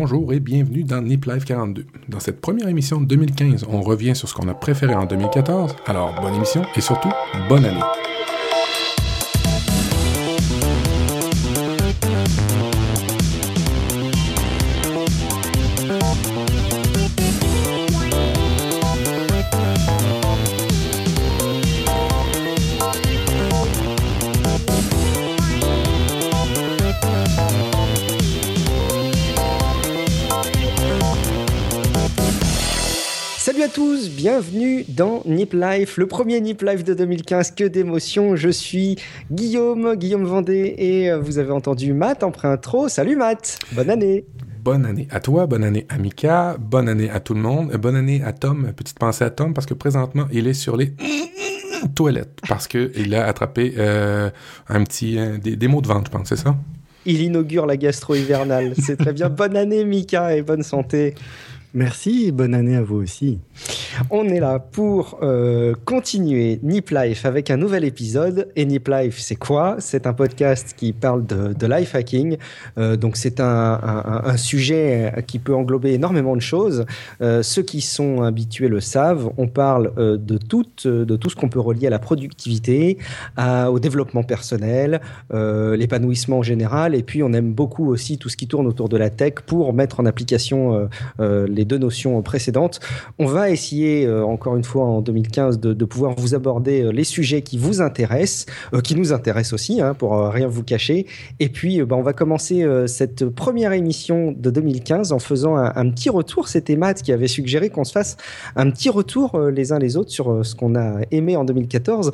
bonjour et bienvenue dans Nip Live 42. Dans cette première émission de 2015, on revient sur ce qu'on a préféré en 2014. Alors, bonne émission et surtout, bonne année. Bienvenue dans Nip Life, le premier Nip Life de 2015. Que d'émotions, je suis Guillaume, Guillaume Vendée, et euh, vous avez entendu Matt en pré-intro. Salut Matt, bonne année. Bonne année à toi, bonne année à Mika, bonne année à tout le monde, bonne année à Tom. Petite pensée à Tom parce que présentement il est sur les toilettes parce que il a attrapé euh, un petit euh, des, des mots de vente, je pense, c'est ça? Il inaugure la gastro hivernale. C'est très bien. Bonne année Mika et bonne santé. Merci bonne année à vous aussi. On est là pour euh, continuer Nip Life avec un nouvel épisode. Et Nip Life, c'est quoi? C'est un podcast qui parle de, life hacking. Euh, donc c'est un, sujet qui peut englober énormément de choses. Euh, ceux qui sont habitués le savent. On parle euh, de, tout, de tout ce qu'on peut relier à la productivité, au développement personnel, euh, l'épanouissement en général. Et puis on aime beaucoup aussi tout ce qui tourne autour de la tech pour mettre en application les deux notions précédentes. On va essayer, euh, encore une fois en 2015, de, pouvoir vous aborder euh, les sujets qui vous intéressent, euh, qui nous intéressent aussi, hein, pour rien vous cacher. Et puis, bah, on va commencer cette première émission de 2015 en faisant un, petit retour. C'était Matt qui avait suggéré qu'on se fasse un petit retour les uns les autres sur ce qu'on a aimé en 2014.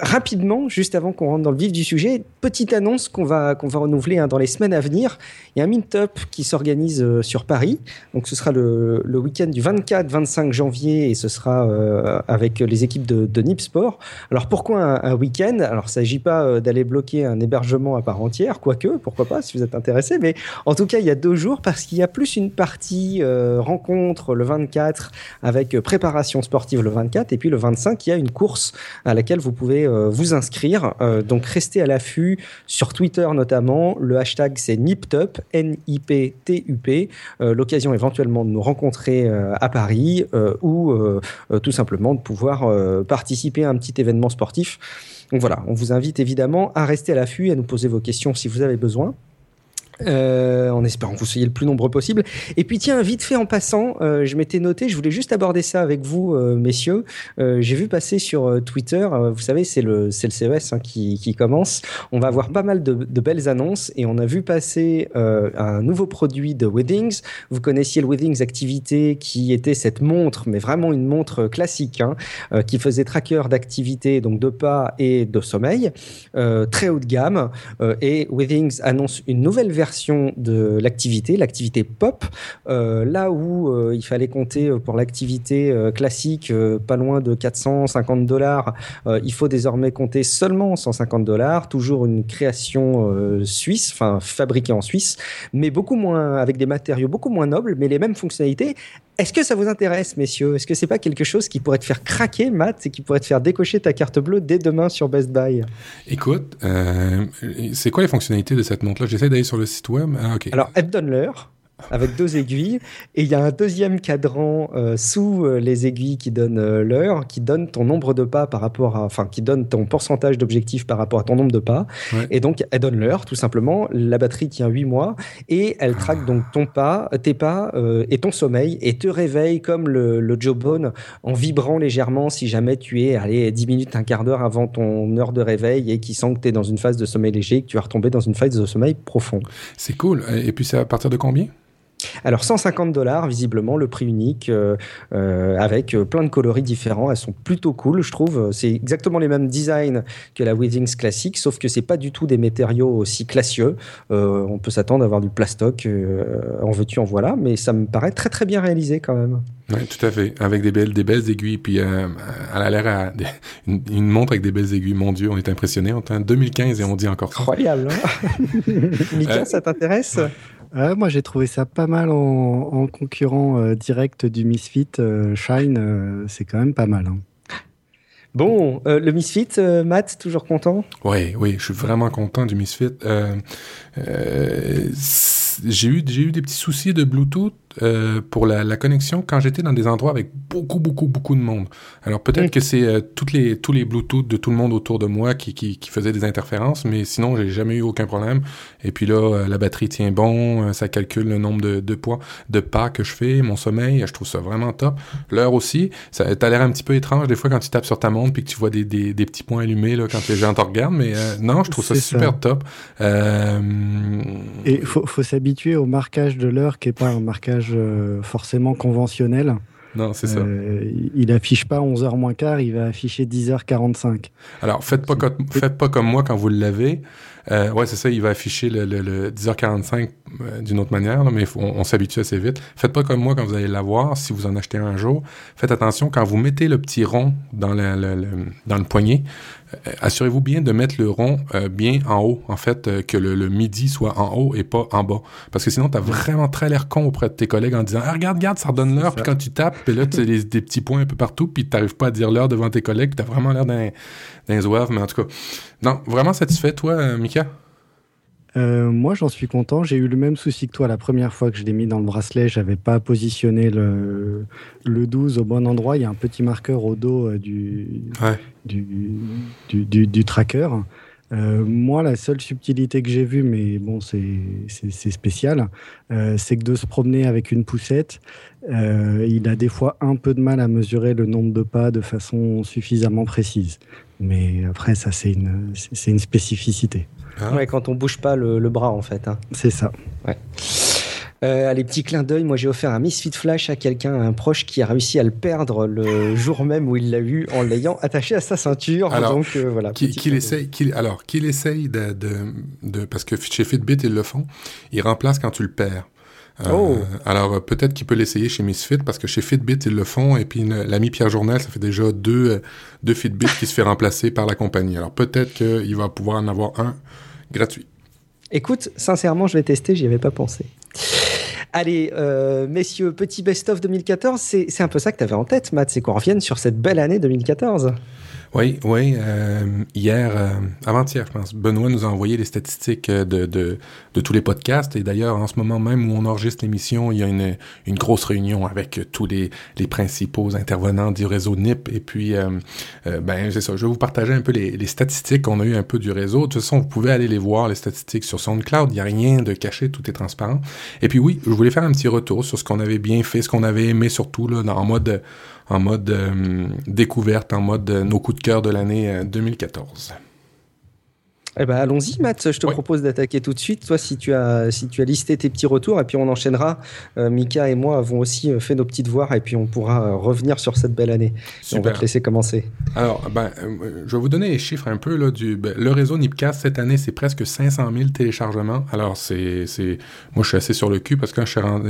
rapidement, juste avant qu'on rentre dans le vif du sujet, petite annonce qu'on va, va renouveler hein, dans les semaines à venir. Il y a un Meetup qui s'organise sur Paris. Donc, ce sera le, week-end du 24-25 janvier et ce sera euh, avec les équipes de, Nip Sport. Alors pourquoi un, week-end? Alors il ne s'agit pas euh, d'aller bloquer un hébergement à part entière, quoique, pourquoi pas si vous êtes intéressé, mais en tout cas il y a deux jours parce qu'il y a plus une partie euh, rencontre le 24 avec préparation sportive le 24 et puis le 25 il y a une course à laquelle vous pouvez vous inscrire. Donc restez à l'affût sur Twitter notamment. Le hashtag c'est NIPTUP, N-I-P-T-U-P. L'occasion éventuellement de nous rencontrer euh, à Paris euh, ou euh, tout simplement de pouvoir participer à un petit événement sportif. Donc voilà, on vous invite évidemment à rester à l'affût et à nous poser vos questions si vous avez besoin. Euh, en espérant que vous soyez le plus nombreux possible. Et puis tiens, vite fait en passant, euh, je m'étais noté, je voulais juste aborder ça avec vous, euh, messieurs. J'ai vu passer sur Twitter, vous savez, c'est le, le CES hein, qui, qui, commence. On va avoir pas mal de, de, belles annonces et on a vu passer un nouveau produit de Weddings. Vous connaissiez le Weddings Activité qui était cette montre, mais vraiment une montre classique, hein, qui faisait tracker d'activité, donc de pas et de sommeil, très haut de gamme. et Weddings annonce une nouvelle version de l'activité, l'activité pop, euh, là où euh, il fallait compter pour l'activité euh, classique pas loin de 450 dollars, il faut désormais compter seulement 150 dollars, toujours une création suisse, enfin fabriquée en Suisse, mais beaucoup moins avec des matériaux beaucoup moins nobles, mais les mêmes fonctionnalités. Est-ce que ça vous intéresse, messieurs? Est-ce que c'est pas quelque chose qui pourrait te faire craquer, Matt, et qui pourrait te faire décocher ta carte bleue dès demain sur Best Buy? Écoute, euh, c'est quoi les fonctionnalités de cette montre-là? J'essaie d'aller sur le site Ah. Alors, donne l'heure avec deux aiguilles et il y a un deuxième cadran euh, sous euh, les aiguilles qui donne euh, l'heure qui donne ton nombre de pas par rapport à enfin qui donne ton pourcentage d'objectif par rapport à ton nombre de pas ouais. et donc elle donne l'heure tout simplement la batterie tient 8 mois et elle traque ah. donc ton pas tes pas euh, et ton sommeil et te réveille comme le, le Jawbone en vibrant légèrement si jamais tu es allez 10 minutes un quart d'heure avant ton heure de réveil et qui sent que tu es dans une phase de sommeil léger que tu vas retomber dans une phase de sommeil profond. C'est cool et puis c'est à partir de combien alors 150 dollars, visiblement, le prix unique, euh, euh, avec plein de coloris différents. Elles sont plutôt cool, je trouve. C'est exactement les mêmes designs que la Weddings classique, sauf que c'est pas du tout des matériaux aussi classieux. Euh, on peut s'attendre à avoir du plastoc, euh, en veux-tu, en voilà, mais ça me paraît très très bien réalisé quand même. Oui, tout à fait. Avec des belles, des belles aiguilles, puis euh, elle a l'air à une, une, montre avec des belles aiguilles. Mon Dieu, on est impressionné. On est en 2015 et on dit encore. Incroyable. Hein Mika, ça t'intéresse? Euh, moi, j'ai trouvé ça pas mal en, en concurrent euh, direct du Misfit. Euh, Shine, c'est quand même pas mal. Hein. Bon, le Misfit, Matt, toujours content? Oui, oui, je suis vraiment content du Misfit j'ai eu, j'ai eu des petits soucis de Bluetooth euh, pour la, la, connexion quand j'étais dans des endroits avec beaucoup, beaucoup, beaucoup de monde. Alors peut-être mm. que c'est euh, toutes les, tous les Bluetooth de tout le monde autour de moi qui, qui, qui faisaient des interférences, mais sinon, j'ai jamais eu aucun problème. Et puis là, euh, la batterie tient bon, euh, ça calcule le nombre de, de, poids, de pas que je fais, mon sommeil, je trouve ça vraiment top. L'heure aussi, ça a l'air un petit peu étrange des fois quand tu tapes sur ta montre puis que tu vois des, des, des petits points allumés là, quand les gens te regardent, mais non, je trouve ça super top. Et il faut, faut s'habituer au marquage de l'heure qui est pas un marquage forcément conventionnel. Non, c'est ça. Euh, il affiche pas 11h moins quart, il va afficher 10h45. Alors, faites pas, comme, faites pas comme moi quand vous l'avez. Euh, ouais, c'est ça, il va afficher le, le, 10h45 euh, d'une autre manière, mais on, s'habitue assez vite. Faites pas comme moi quand vous allez l'avoir, si vous en achetez un jour. Faites attention, quand vous mettez le petit rond dans le, dans le poignet, euh, assurez-vous bien de mettre le rond euh, bien en haut, en fait, euh, que le, midi soit en haut et pas en bas. Parce que sinon, tu as vraiment très l'air con auprès de tes collègues en disant ah, regarde, regarde, ça redonne l'heure. Puis quand tu tapes, puis là, tu as des, petits points un peu partout, puis tu pas à dire l'heure devant tes collègues, tu as vraiment l'air d'un zouave. Mais en tout cas, non, vraiment satisfait, toi, Mika? Euh, moi, j'en suis content. J'ai eu le même souci que toi la première fois que je l'ai mis dans le bracelet. J'avais pas positionné le, le 12 au bon endroit. Il y a un petit marqueur au dos euh, du, du, du, du, tracker. Euh, moi, la seule subtilité que j'ai vue, mais bon, c'est spécial, euh, c'est que de se promener avec une poussette, euh, il a des fois un peu de mal à mesurer le nombre de pas de façon suffisamment précise. Mais après, ça, c'est une, une spécificité. Ouais, quand on bouge pas le, le bras, en fait. Hein. C'est ça. Ouais. Euh, allez, petit clin d'œil, moi j'ai offert un Misfit Flash à quelqu'un, un proche qui a réussi à le perdre le jour même où il l'a eu en l'ayant attaché à sa ceinture. Alors, donc euh, voilà. Qu'il essaye, alors qu'il essaye de, de, parce que chez Fitbit ils le font, ils remplacent quand tu le perds. Euh, oh. Alors peut-être qu'il peut l'essayer chez Misfit parce que chez Fitbit ils le font et puis l'ami Pierre Journal ça fait déjà deux deux Fitbit qui se fait remplacer par la compagnie. Alors peut-être qu'il va pouvoir en avoir un gratuit. Écoute, sincèrement, je vais tester, j'y avais pas pensé. Allez, euh, messieurs, petit best-of 2014, c'est un peu ça que tu en tête, Matt, c'est qu'on revienne sur cette belle année 2014. Oui, oui. Euh, hier, euh, avant-hier, je pense, Benoît nous a envoyé les statistiques euh, de, de, tous les podcasts. Et d'ailleurs, en ce moment même où on enregistre l'émission, il y a une, une grosse réunion avec tous les, les principaux intervenants du réseau NIP. Et puis, euh, ben, c'est ça. Je vais vous partager un peu les, les statistiques qu'on a eu un peu du réseau. De toute façon, vous pouvez aller les voir, les statistiques sur SoundCloud. Il n'y a rien de caché, tout est transparent. Et puis oui, je voulais faire un petit retour sur ce qu'on avait bien fait, ce qu'on avait aimé surtout, là, en mode en mode euh, découverte, en mode euh, nos coups de cœur de l'année 2014. Eh ben, allons-y, Matt. Je te propose d'attaquer tout de suite. Toi, si tu as, si tu as listé tes petits retours, et puis on enchaînera. Euh, Mika et moi avons aussi euh, fait nos petites voix, et puis on pourra euh, revenir sur cette belle année. On va te laisser commencer. Alors, ben, je vais vous donner les chiffres un peu là du. Ben, le réseau Nipcast cette année, c'est presque 500 000 téléchargements. Alors, c'est, c'est, moi, je suis assez sur le cul parce que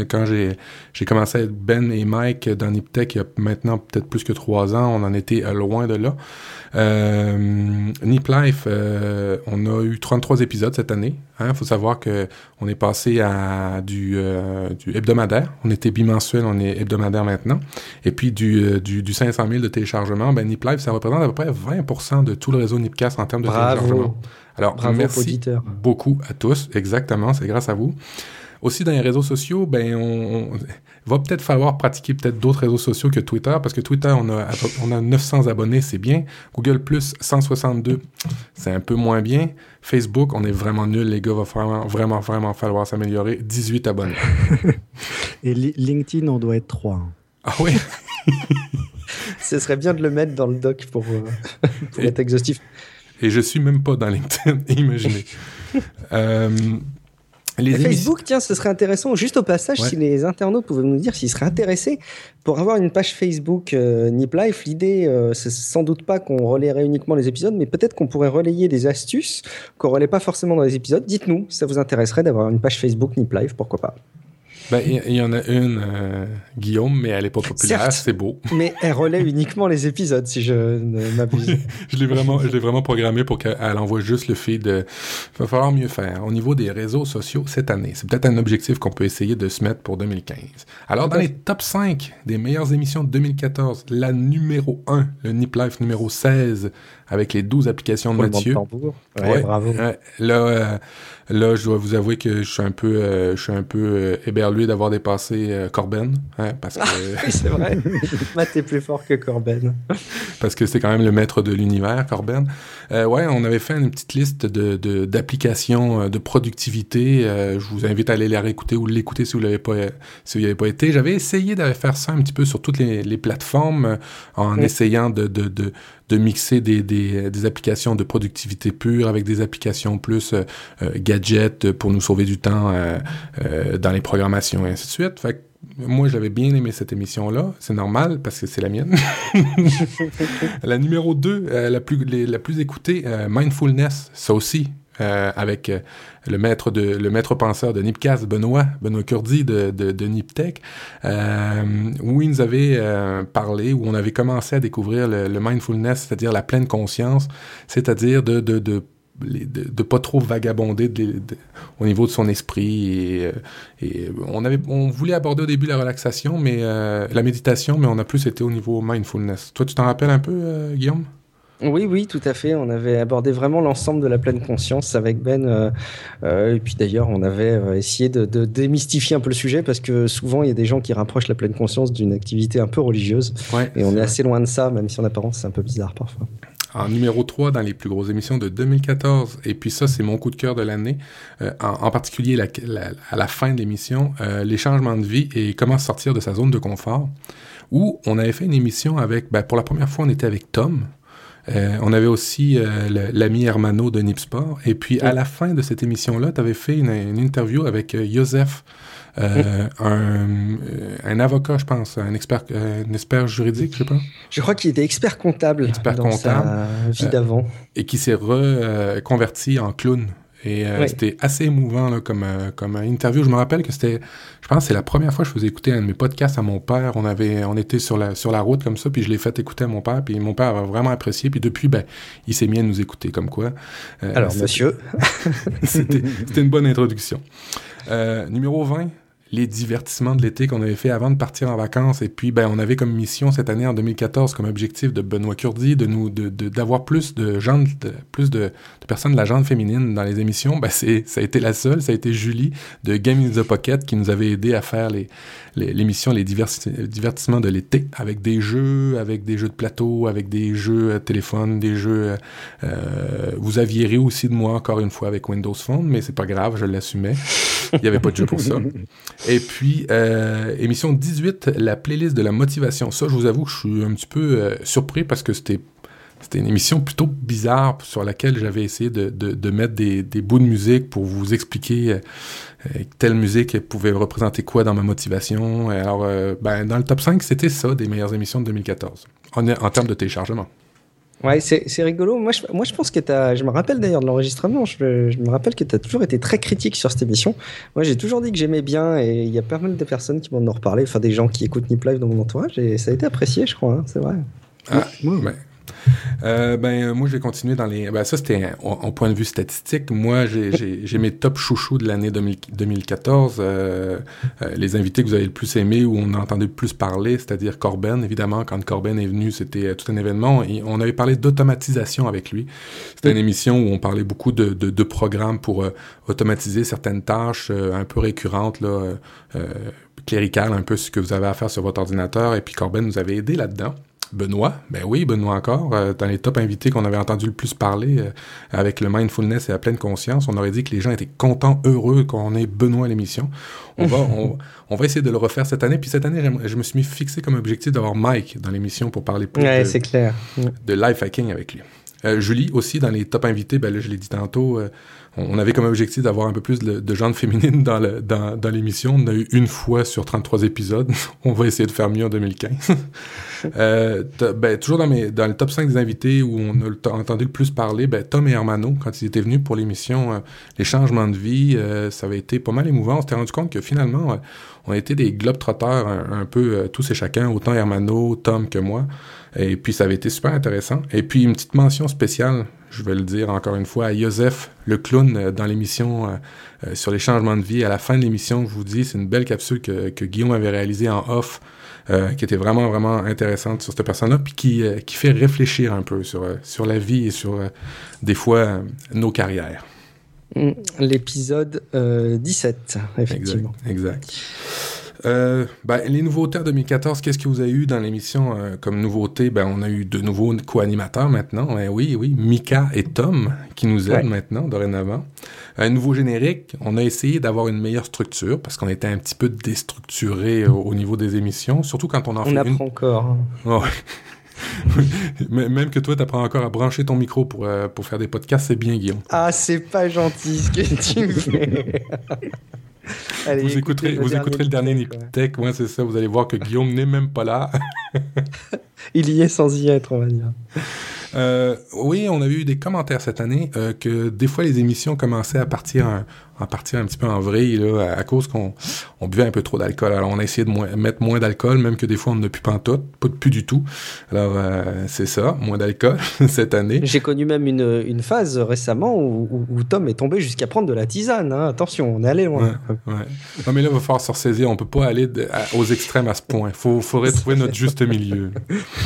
quand, j'ai, j'ai commencé à être Ben et Mike dans Niptech il y a maintenant peut-être plus que trois ans, on en était loin de là. Euh, Nip Life, euh, on a eu 33 épisodes cette année. Il hein. faut savoir que on est passé à du, euh, du, hebdomadaire. On était bimensuel, on est hebdomadaire maintenant. Et puis du, euh, du, du 500 000 de téléchargement, ben Nip Life, ça représente à peu près 20% de tout le réseau Nipcast en termes de téléchargement. Alors, Bravo merci beaucoup à tous. Exactement, c'est grâce à vous. Aussi, dans les réseaux sociaux, ben, on, va peut-être falloir pratiquer peut-être d'autres réseaux sociaux que Twitter, parce que Twitter, on a, on a 900 abonnés, c'est bien. Google Plus, 162, c'est un peu moins bien. Facebook, on est vraiment nul, les gars, va vraiment, vraiment, vraiment falloir s'améliorer. 18 abonnés. Et LinkedIn, on doit être 3. Hein. Ah oui? Ce serait bien de le mettre dans le doc pour, euh, être exhaustif. Et je suis même pas dans LinkedIn, imaginez. euh, Facebook, tiens, ce serait intéressant. Juste au passage, si les internautes pouvaient nous dire s'ils seraient intéressés pour avoir une page Facebook euh, Nip Life, l'idée, euh, c'est sans doute pas qu'on relayerait uniquement les épisodes, mais peut-être qu'on pourrait relayer des astuces qu'on relaie pas forcément dans les épisodes. Dites-nous, ça vous intéresserait d'avoir une page Facebook Nip Life, pourquoi pas? Ben, il y, en a une, euh, Guillaume, mais elle est pas populaire, c'est beau. Mais elle relaie uniquement les épisodes, si je ne m'abuse. je l'ai vraiment, je l'ai vraiment programmé pour qu'elle envoie juste le feed. Il va falloir mieux faire. Au niveau des réseaux sociaux cette année, c'est peut-être un objectif qu'on peut essayer de se mettre pour 2015. Alors, dans les top 5 des meilleures émissions de 2014, la numéro 1, le Nip Life numéro 16, avec les 12 applications de Mathieu. Ouais, bravo. là, Là, je dois vous avouer que je suis un peu, euh, je suis un peu euh, éberlué d'avoir dépassé euh, Corben, hein, parce que. c'est vrai. Matt est plus fort que Corben. parce que c'est quand même le maître de l'univers, Corben. ouais, on avait fait une petite liste de d'applications de, productivité. je vous invite à aller la réécouter ou l'écouter si vous l'avez pas, si vous n'y avez pas été. J'avais essayé de faire ça un petit peu sur toutes les, les plateformes en essayant de, de, de de mixer des, des, des, applications de productivité pure avec des applications plus euh, euh gadgets pour nous sauver du temps euh, dans les programmations et ainsi de suite. Fait moi, j'avais bien aimé cette émission-là. C'est normal parce que c'est la mienne. la numéro 2, la, plus, la plus écoutée, Mindfulness, ça aussi, euh, avec euh, le maître de le maître penseur de Nipcast, Benoît, Benoît Curdi de, de, Niptech, euh, où il nous avait parlé, où on avait commencé à découvrir le, mindfulness, c'est-à-dire la pleine conscience, c'est-à-dire de, de, de de, pas trop vagabonder au niveau de son esprit et, on avait on voulait aborder au début la relaxation mais la méditation mais on a plus été au niveau mindfulness. Toi tu t'en rappelles un peu Guillaume? Oui, oui, tout à fait. On avait abordé vraiment l'ensemble de la pleine conscience avec Ben. Euh, euh, et puis d'ailleurs, on avait euh, essayé de, démystifier un peu le sujet parce que souvent, il y a des gens qui rapprochent la pleine conscience d'une activité un peu religieuse. et on est, assez loin de ça, même si en apparence, c'est un peu bizarre parfois. En numéro 3 dans les plus grosses émissions de 2014, et puis ça, c'est mon coup de cœur de l'année, en, particulier à la fin de l'émission, les changements de vie et comment sortir de sa zone de confort, où on avait fait une émission avec, ben, pour la première fois, on était avec Tom, euh, on avait aussi euh, l'ami Hermano de Nipsport. Et puis, à la fin de cette émission-là, tu avais fait une, interview avec euh, Joseph, un, avocat, je pense, un expert, un expert juridique, je sais pas. Je crois qu'il était expert comptable expert dans comptable, sa vie d'avant. et qui s'est reconverti en clown. Et euh, c'était assez émouvant là, comme, euh, comme interview. Je me rappelle que c'était, je pense, c'est la première fois que je faisais écouter un de mes podcasts à mon père. On avait, on était sur la sur la route comme ça, puis je l'ai fait écouter à mon père, puis mon père a vraiment apprécié. Puis depuis, ben, il s'est mis à nous écouter comme quoi. Euh, Alors, monsieur, c'était une bonne introduction. numéro 20, les divertissements de l'été qu'on avait fait avant de partir en vacances. Et puis, ben, on avait comme mission cette année, en 2014, comme objectif de Benoît Curdi, de nous, de, d'avoir plus de gens, plus de, personnes de la gente féminine dans les émissions. Ben, c'est, ça a été la seule, ça a été Julie de Game in the Pocket qui nous avait aidé à faire les, l'émission les, divertissements de l'été avec des jeux, avec des jeux de plateau, avec des jeux euh, téléphone, des jeux. Euh, vous aviez ri aussi de moi encore une fois avec Windows Phone, mais c'est pas grave, je l'assumais. Il n'y avait pas de jeu pour ça. Et puis, euh, émission 18, la playlist de la motivation. Ça, je vous avoue que je suis un petit peu euh, surpris parce que c'était c'était une émission plutôt bizarre sur laquelle j'avais essayé de, de, mettre des, des, bouts de musique pour vous expliquer euh, telle musique pouvait représenter quoi dans ma motivation. Alors, ben, dans le top 5, c'était ça, des meilleures émissions de 2014, en, en termes de téléchargement. Ouais, c'est rigolo. Moi je, moi, je pense que tu Je me rappelle d'ailleurs de l'enregistrement. Je, me rappelle que tu as toujours été très critique sur cette émission. Moi, j'ai toujours dit que j'aimais bien et il y a pas mal de personnes qui m'en ont reparlé. Enfin, des gens qui écoutent Nip Live dans mon entourage et ça a été apprécié, je crois. Hein, c'est vrai. Ah, ouais. Euh, ben, moi, je vais continuer dans les. Ben, ça, c'était en point de vue statistique. Moi, j'ai mes top chouchous de l'année 2014. Euh, euh, les invités que vous avez le plus aimés, où on a entendu le plus parler, c'est-à-dire Corben. Évidemment, quand Corben est venu, c'était tout un événement. Et on avait parlé d'automatisation avec lui. C'était une émission où on parlait beaucoup de, de, de programmes pour automatiser certaines tâches un peu récurrentes, là, cléricales, un peu ce que vous avez à faire sur votre ordinateur. Et puis Corben nous avait aidé là-dedans. Benoît, ben oui, Benoît encore, euh, dans les top invités qu'on avait entendu le plus parler euh, avec le mindfulness et la pleine conscience, on aurait dit que les gens étaient contents, heureux qu'on ait Benoît à l'émission. On va, on, va essayer de le refaire cette année. Puis cette année, je me suis fixé comme objectif d'avoir Mike dans l'émission pour parler plus de, clair. de life hacking avec lui. Euh, Julie aussi dans les top invités, ben là je l'ai dit tantôt, on avait comme objectif d'avoir un peu plus de, de genre féminine dans, l'émission. On a eu une fois sur 33 épisodes. on va essayer de faire mieux en 2015. euh, ben, toujours dans le top 5 des invités où on a entendu le plus parler, ben, Tom et Hermano, quand ils étaient venus pour l'émission euh, Les changements de vie, euh, ça avait été pas mal émouvant. On s'était rendu compte que finalement, euh, on était des globetrotters un, un peu tous et chacun, autant Hermano, Tom que moi. Et puis ça avait été super intéressant. Et puis une petite mention spéciale, je vais le dire encore une fois, à Joseph, le clown, dans l'émission sur les changements de vie. À la fin de l'émission, je vous dis, c'est une belle capsule que, que Guillaume avait réalisée en off euh, qui était vraiment, vraiment intéressante sur cette personne-là, puis qui, euh, qui fait réfléchir un peu sur, euh, sur la vie et sur, des fois, nos carrières. Mm. L'épisode 17, effectivement. Exact. exact. Euh, ben, les nouveautés en 2014, qu'est-ce que vous avez eu dans l'émission euh, comme nouveauté? Ben, on a eu de nouveaux co-animateurs maintenant. Ben, oui, oui, Mika et Tom qui nous aident maintenant, dorénavant. Un nouveau générique. On a essayé d'avoir une meilleure structure parce qu'on était un petit peu déstructuré au, niveau des émissions, surtout quand on en fait On apprend encore. Oh, Même que toi, tu apprends encore à brancher ton micro pour, euh, pour faire des podcasts, c'est bien, Guillaume. Ah, c'est pas gentil ce que tu me vous écouterez, vous écouterez le dernier Niptech, ouais, c'est ça, vous allez voir que Guillaume n'est même pas là. Il y est sans y être, on va dire. Euh, oui, on a eu des commentaires cette année euh, que des fois les émissions commençaient à partir un, en partir un petit peu en vrille là, à, cause qu'on on buvait un peu trop d'alcool. Alors on a essayé de mettre moins d'alcool, même que des fois on ne plus pas en tout, pas plus du tout. Alors euh, c'est ça, moins d'alcool cette année. J'ai connu même une, une phase récemment où, où, Tom est tombé jusqu'à prendre de la tisane. Hein. Attention, on est allé loin. Ouais, Non mais là il va falloir se ressaisir. On peut pas aller aux extrêmes à ce point. Faut faudrait trouver notre juste milieu.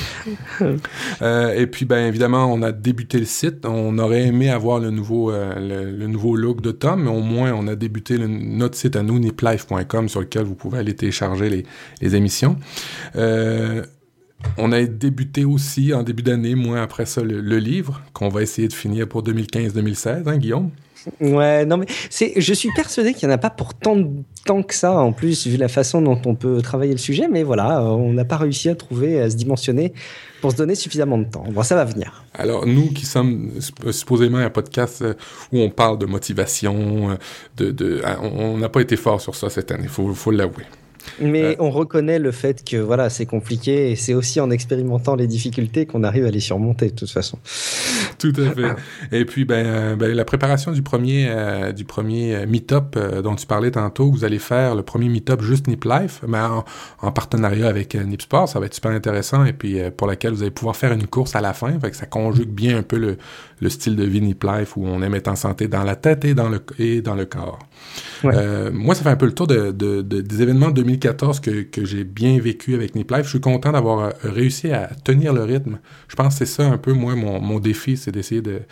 euh, et puis ben évidemment on a débuté le site. On aurait aimé avoir le nouveau euh, look de Tom, mais au moins on a débuté notre site à nous, niplife.com, sur lequel vous pouvez aller télécharger les, émissions. Euh, on a débuté aussi en début d'année, moins après ça, le, livre qu'on va essayer de finir pour 2015-2016, hein, Guillaume? Ouais, non mais c'est, je suis persuadé qu'il n'y en a pas pour tant temps que ça, en plus, vu la façon dont on peut travailler le sujet, mais voilà, on n'a pas réussi à trouver, à se dimensionner pour se donner suffisamment de temps. Bon, ça va venir. Alors, nous qui sommes supposément un podcast euh, où on parle de motivation, euh, de, de on n'a pas été fort sur ça cette année, il faut, faut l'avouer. Mais euh, on reconnaît le fait que voilà, c'est compliqué et c'est aussi en expérimentant les difficultés qu'on arrive à les surmonter de toute façon. Tout à fait. et puis ben, euh, ben, la préparation du premier euh, du premier meet-up dont tu parlais tantôt, vous allez faire le premier meet-up juste Nip Life, mais en, partenariat avec Nip Sport, ça va être super intéressant et puis pour laquelle vous allez pouvoir faire une course à la fin, fait que ça conjugue bien un peu le, le style de vie Nip Life où on aime être en santé dans la tête et dans le et dans le corps. Euh, moi, ça fait un peu le tour de, de, des événements 2014 que, j'ai bien vécu avec Nip Life. Je suis content d'avoir euh, réussi à tenir le rythme. Je pense que c'est ça un peu, moi, mon, défi, c'est d'essayer de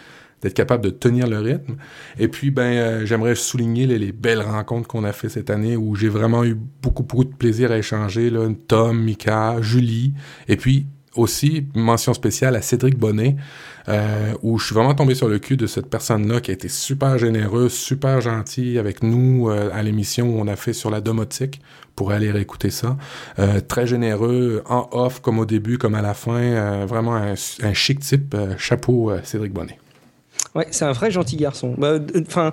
d'être capable de tenir le rythme. Et puis, ben, euh, j'aimerais souligner les, les, belles rencontres qu'on a fait cette année où j'ai vraiment eu beaucoup, beaucoup de plaisir à échanger. Là, Tom, Mika, Julie, et puis aussi, mention spéciale à Cédric Bonnet, euh, où je suis vraiment tombé sur le cul de cette personne-là qui a été super généreuse, super gentille avec nous euh, à l'émission où on a fait sur la domotique pour aller réécouter ça. Euh, très généreux, en off comme au début, comme à la fin. vraiment un, chic type. chapeau, Cédric Bonnet. Ouais, c'est un vrai gentil garçon. Bah, enfin,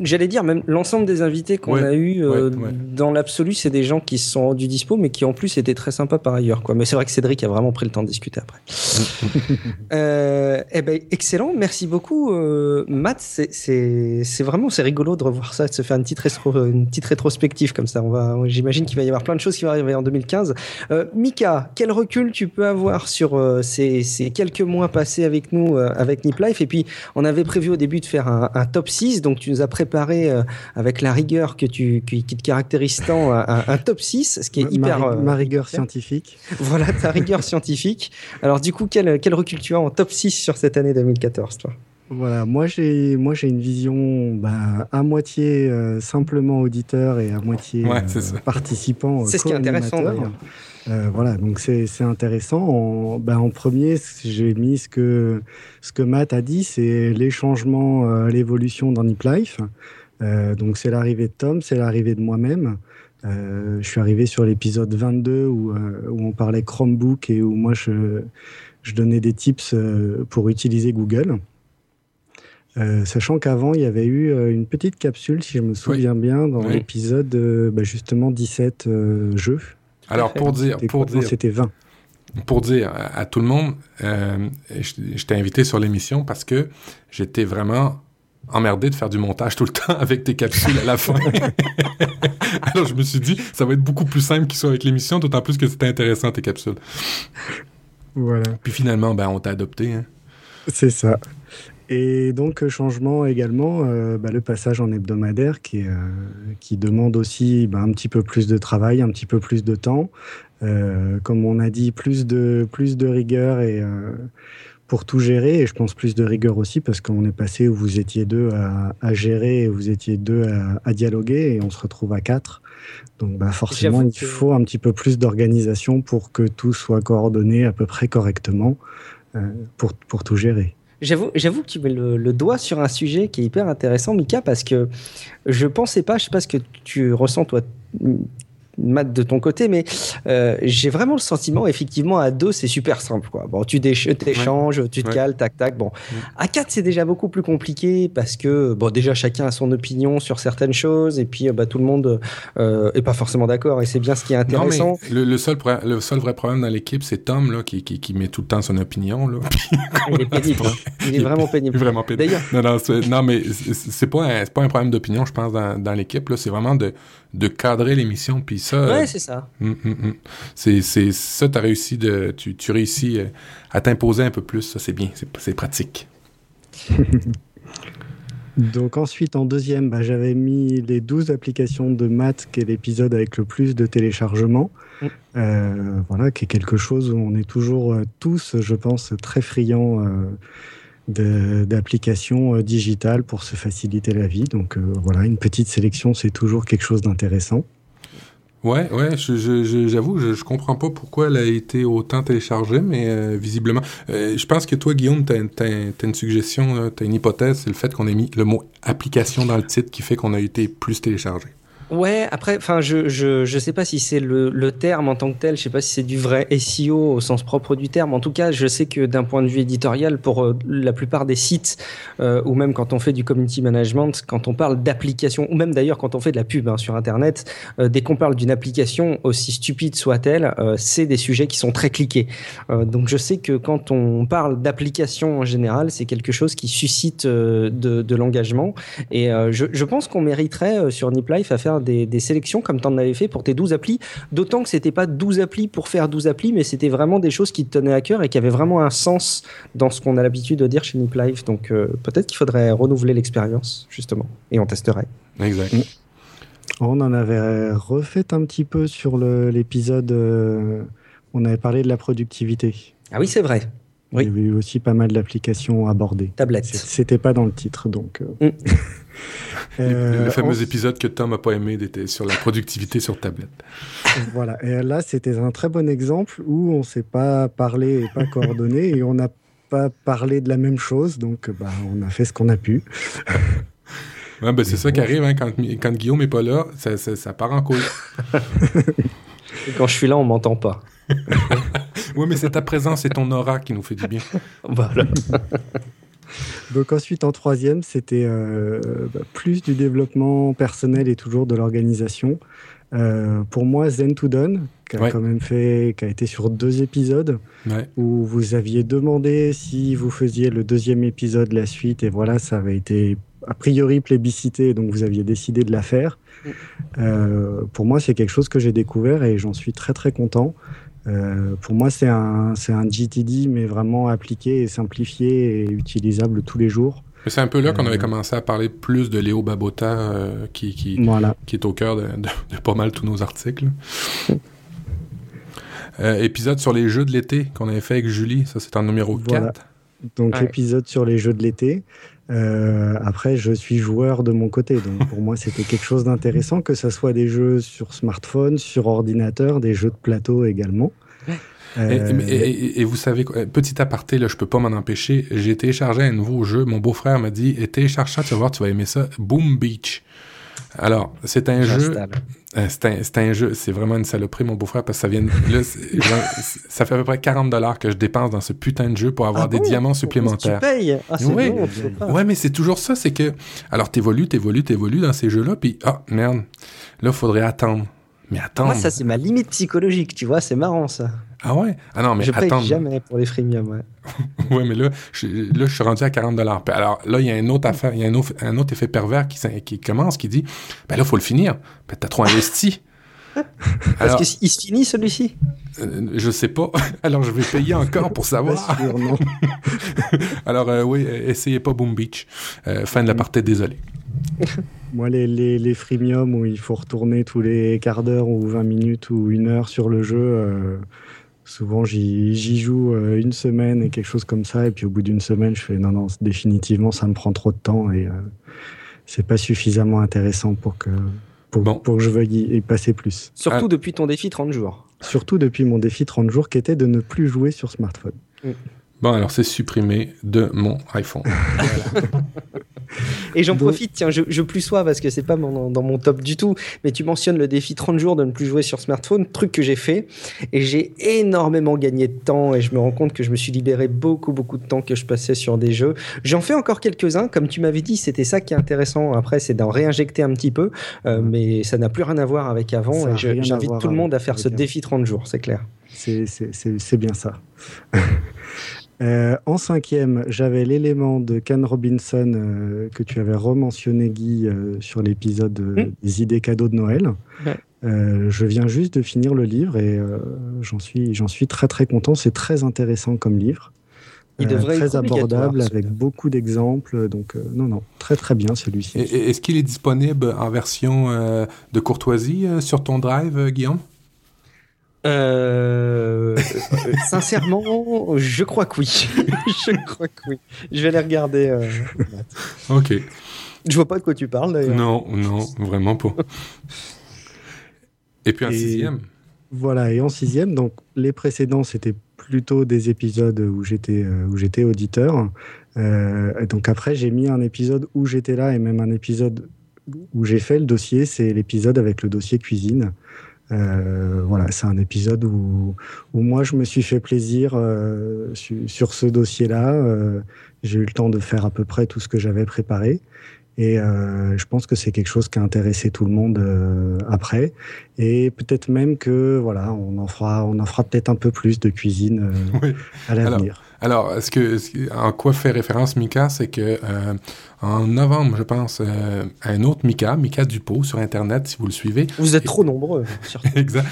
J'allais dire, même l'ensemble des invités qu'on a eu euh, dans l'absolu, c'est des gens qui se sont rendus dispo, mais qui en plus étaient très sympas par ailleurs. Quoi. Mais c'est vrai que Cédric a vraiment pris le temps de discuter après. euh, eh ben, excellent, merci beaucoup, euh, Matt. C'est vraiment c'est rigolo de revoir ça, de se faire une petite, une petite rétrospective comme ça. On va, j'imagine qu'il va y avoir plein de choses qui vont arriver en 2015. Euh, Mika, quel recul tu peux avoir sur ces, ces, quelques mois passés avec nous, avec Nip Life? Et puis, on avait prévu au début de faire un, un top 6, donc tu nous as préparé euh, avec la rigueur que tu, qui, te caractérise tant un, top 6, ce qui est hyper... Euh, ma, rigueur scientifique. Voilà, ta rigueur scientifique. Alors du coup, quel, quel recul tu as en top 6 sur cette année 2014, toi? Voilà, moi j'ai moi j'ai une vision bah, à moitié euh, simplement auditeur et à moitié participant. C'est ce qui est intéressant d'ailleurs. Euh, voilà, donc c'est intéressant. En, ben en premier, j'ai mis ce que, ce que Matt a dit, c'est les changements, euh, l'évolution dans Nip Life. Euh, donc c'est l'arrivée de Tom, c'est l'arrivée de moi-même. Euh, je suis arrivé sur l'épisode 22 où, euh, où on parlait Chromebook et où moi je, je donnais des tips pour utiliser Google. sachant qu'avant, il y avait eu une petite capsule, si je me souviens bien, dans l'épisode bah, justement 17 jeux. Alors, pour dire. Pour dire C'était 20. Pour dire à, tout le monde, euh, je, t'ai invité sur l'émission parce que j'étais vraiment emmerdé de faire du montage tout le temps avec tes capsules à la fin. Alors, je me suis dit, ça va être beaucoup plus simple qu'il soit avec l'émission, d'autant plus que c'était intéressant tes capsules. Voilà. Puis finalement, ben, on t'a adopté. Hein. C'est ça. Et donc, changement également, bah, le passage en hebdomadaire qui, qui demande aussi bah, un petit peu plus de travail, un petit peu plus de temps. comme on a dit, plus de, plus de rigueur et pour tout gérer. Et je pense plus de rigueur aussi parce qu'on est passé où vous étiez deux à, gérer et vous étiez deux à, dialoguer et on se retrouve à quatre. Donc bah forcément, il faut un petit peu plus d'organisation pour que tout soit coordonné à peu près correctement euh, pour, pour tout gérer. J'avoue, j'avoue que tu mets le, doigt sur un sujet qui est hyper intéressant, Mika, parce que je pensais pas, je sais pas ce que tu ressens toi Matt de ton côté, mais euh, j'ai vraiment le sentiment, effectivement, à deux, c'est super simple. Quoi. Bon, tu t'échanges, tu te cales, tac, tac. Bon, à quatre, c'est déjà beaucoup plus compliqué parce que, bon, déjà, chacun a son opinion sur certaines choses et puis, bah, tout le monde euh, est pas forcément d'accord et c'est bien ce qui est intéressant. le, seul, le seul vrai problème dans l'équipe, c'est Tom, là, qui, qui, met tout le temps son opinion. Là. il est pénible. Hein. Il est vraiment pénible. Vraiment pénible. D'ailleurs. Non, non, mais c'est pas, un, pas un problème d'opinion, je pense, dans, dans l'équipe. C'est vraiment de de cadrer l'émission. Puis ça. Ouais, c'est ça. Hum, hum, hum. C'est, c'est ça, as réussi de, tu, tu réussis euh, à t'imposer un peu plus. Ça, c'est bien. C'est, pratique. Donc ensuite, en deuxième, bah, j'avais mis les 12 applications de maths, qui est l'épisode avec le plus de téléchargements. Mm. Euh, voilà, qui est quelque chose où on est toujours euh, tous, je pense, très friands d'applications euh, digitales pour se faciliter la vie. Donc euh, voilà, une petite sélection, c'est toujours quelque chose d'intéressant. Ouais, ouais, j'avoue, je, je, comprends pas pourquoi elle a été autant téléchargée, mais euh, visiblement. je pense que toi, Guillaume, tu as, une suggestion, tu as une hypothèse, c'est le fait qu'on ait mis le mot application dans le titre qui fait qu'on a été plus téléchargé. Ouais, après, enfin, je, je, je sais pas si c'est le, le, terme en tant que tel, je sais pas si c'est du vrai SEO au sens propre du terme. En tout cas, je sais que d'un point de vue éditorial, pour euh, la plupart des sites, euh, ou même quand on fait du community management, quand on parle d'application, ou même d'ailleurs quand on fait de la pub hein, sur Internet, euh, dès qu'on parle d'une application, aussi stupide soit-elle, c'est des sujets qui sont très cliqués. donc je sais que quand on parle d'application en général, c'est quelque chose qui suscite de, de l'engagement. Et je, je pense qu'on mériterait sur Nip Life à faire des, sélections comme tu en avais fait pour tes 12 applis. D'autant que c'était pas 12 applis pour faire 12 applis, mais c'était vraiment des choses qui te tenaient à cœur et qui avaient vraiment un sens dans ce qu'on a l'habitude de dire chez Nip Life. Donc euh, peut-être qu'il faudrait renouveler l'expérience, justement, et on testerait. Exact. On en avait refait un petit peu sur l'épisode. Euh, on avait parlé de la productivité. Ah oui, c'est vrai. Il y avait eu aussi pas mal d'applications abordées. Tablette. C'était pas dans le titre, donc. Euh. Mm. le, euh, fameux épisode que Tom n'a pas aimé était sur la productivité sur tablette. Voilà. Et là, c'était un très bon exemple où on ne s'est pas parlé et pas coordonné et on n'a pas parlé de la même chose. Donc, bah, on a fait ce qu'on a pu. Ouais, ben, c'est ça qui arrive hein, quand, quand, Guillaume n'est pas là, ça, ça, part en couille. quand je suis là, on m'entend pas. Oui, mais c'est ta présence et ton aura qui nous fait du bien. Voilà. Donc ensuite, en troisième, c'était euh, bah, plus du développement personnel et toujours de l'organisation. Euh, pour moi, Zen to Done, qui a quand même fait, qui a été sur deux épisodes, où vous aviez demandé si vous faisiez le deuxième épisode, la suite, et voilà, ça avait été a priori plébiscité, donc vous aviez décidé de la faire. Mm. Euh, pour moi, c'est quelque chose que j'ai découvert et j'en suis très très content. Euh, pour moi, c'est un, un GTD, mais vraiment appliqué et simplifié et utilisable tous les jours. C'est un peu là qu'on avait euh, commencé à parler plus de Léo Babota, euh, qui, qui, qui, est au cœur de, pas mal tous nos articles. épisode sur les jeux de l'été qu'on avait fait avec Julie, ça c'est en numéro 4. Donc épisode sur les jeux de l'été. Euh, après, je suis joueur de mon côté, donc pour moi, c'était quelque chose d'intéressant, que ce soit des jeux sur smartphone, sur ordinateur, des jeux de plateau également. Euh, et, vous savez, petit aparté, là, je peux pas m'en empêcher. J'ai téléchargé un nouveau jeu. Mon beau-frère m'a dit, télécharge ça, tu vas voir, tu vas aimer ça. Boom Beach. Alors, c'est un jeu. Euh, c'est un, jeu, c'est vraiment une saloperie, mon beau-frère, parce que ça vient. Là, ça fait à peu près 40 dollars que je dépense dans ce putain de jeu pour avoir ah des diamants supplémentaires. Tu payes? Ah, oui. ouais, mais c'est toujours ça, c'est que. Alors, t'évolues, t'évolues, t'évolues dans ces jeux-là, puis ah, merde, là, faudrait attendre. Mais attends. Moi, ça, c'est ma limite psychologique, tu vois, c'est marrant, ça. Ah ouais? Ah non, mais je attends. jamais pour les freemium, ouais. ouais, mais là je, là, je suis rendu à 40 Alors là, il y a un autre affaire, il y a un autre, un autre effet pervers qui, qui commence, qui dit, ben là, faut le finir. Ben, t'as trop investi. Parce qu'il se finit, celui-ci? Euh, je sais pas. Alors, je vais payer encore pour savoir. Alors, euh, oui, essayez pas Boom Beach. Euh, fin de la partie, désolé. Moi, les, les, les, freemium où il faut retourner tous les quarts d'heure ou 20 minutes ou une heure sur le jeu, souvent j'y joue une semaine et quelque chose comme ça. Et puis au bout d'une semaine, je fais non, non, définitivement, ça me prend trop de temps et c'est pas suffisamment intéressant pour que, pour, pour que je veuille y passer plus. Surtout ah. depuis ton défi 30 jours. Surtout depuis mon défi 30 jours qui était de ne plus jouer sur smartphone. Mm. Bon, alors c'est supprimé de mon iPhone. Et j'en profite, tiens, je, je, plus sois parce que c'est pas dans mon top du tout, mais tu mentionnes le défi 30 jours de ne plus jouer sur smartphone, truc que j'ai fait, et j'ai énormément gagné de temps, et je me rends compte que je me suis libéré beaucoup, beaucoup de temps que je passais sur des jeux. J'en fais encore quelques-uns, comme tu m'avais dit, c'était ça qui est intéressant. Après, c'est d'en réinjecter un petit peu, euh, mais ça n'a plus rien à voir avec avant, et j'invite tout le monde à faire ce défi 30 jours, c'est clair. C'est bien ça. Euh, en cinquième, j'avais l'élément de Ken Robinson euh, que tu avais rementionné, Guy, euh, sur l'épisode hmm. des idées cadeaux de Noël. je viens juste de finir le livre et j'en suis, suis très très content. C'est très intéressant comme livre. Il devrait très abordable avec beaucoup d'exemples. Donc, non, non, très très bien celui-ci. Est-ce qu'il est disponible en version de courtoisie sur ton drive, Guillaume? Euh, sincèrement, je crois que oui. je crois que oui. Je vais aller regarder. Euh, ok. Je vois pas de quoi tu parles d'ailleurs. Non, non, vraiment pas. Et puis en sixième. Voilà, et en sixième, donc les précédents, c'était plutôt des épisodes où j'étais euh, où j'étais auditeur. Euh, donc après, j'ai mis un épisode où j'étais là et même un épisode où j'ai fait le dossier. C'est l'épisode avec le dossier cuisine. Euh, voilà, c'est un épisode où, où, moi je me suis fait plaisir euh, sur ce dossier-là. Euh, j'ai eu le temps de faire à peu près tout ce que j'avais préparé. Et euh, je pense que c'est quelque chose qui a intéressé tout le monde euh, après. Et peut-être même que voilà, on en fera, on en fera peut-être un peu plus de cuisine oui. à l'avenir. Alors, est-ce que, en quoi fait référence Mika, c'est que euh, en novembre, je pense, euh, un autre Mika, Mika Dupont, sur Internet, si vous le suivez. Vous êtes trop nombreux. exact.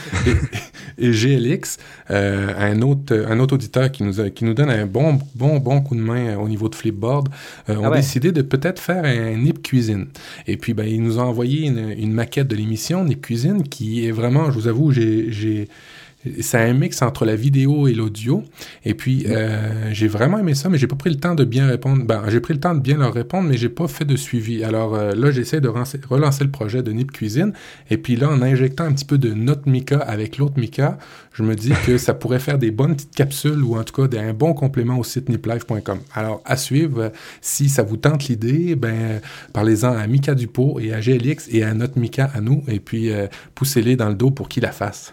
Et, GLX, euh, un autre, un autre auditeur qui nous qui nous donne un bon, bon, bon coup de main au niveau de Flipboard, ont ah décidé de peut-être faire un Nip Cuisine. Et puis, ben, ils nous ont envoyé une, une maquette de l'émission Nip Cuisine qui est vraiment, je vous avoue, j'ai c'est un mix entre la vidéo et l'audio. Et puis, euh, j'ai vraiment aimé ça, mais j'ai pas pris le temps de bien répondre. Ben, j'ai pris le temps de bien leur répondre, mais j'ai pas fait de suivi. Alors euh, là, j'essaie de relancer le projet de Nip Cuisine. Et puis là, en injectant un petit peu de notre Mica avec l'autre Mica, je me dis que ça pourrait faire des bonnes petites capsules ou en tout cas un bon complément au site niplife.com. Alors, à suivre, si ça vous tente l'idée, ben, parlez-en à Mika Dupont et à GLX et à notre Mika à nous, et puis euh, poussez-les dans le dos pour qu'ils la fassent.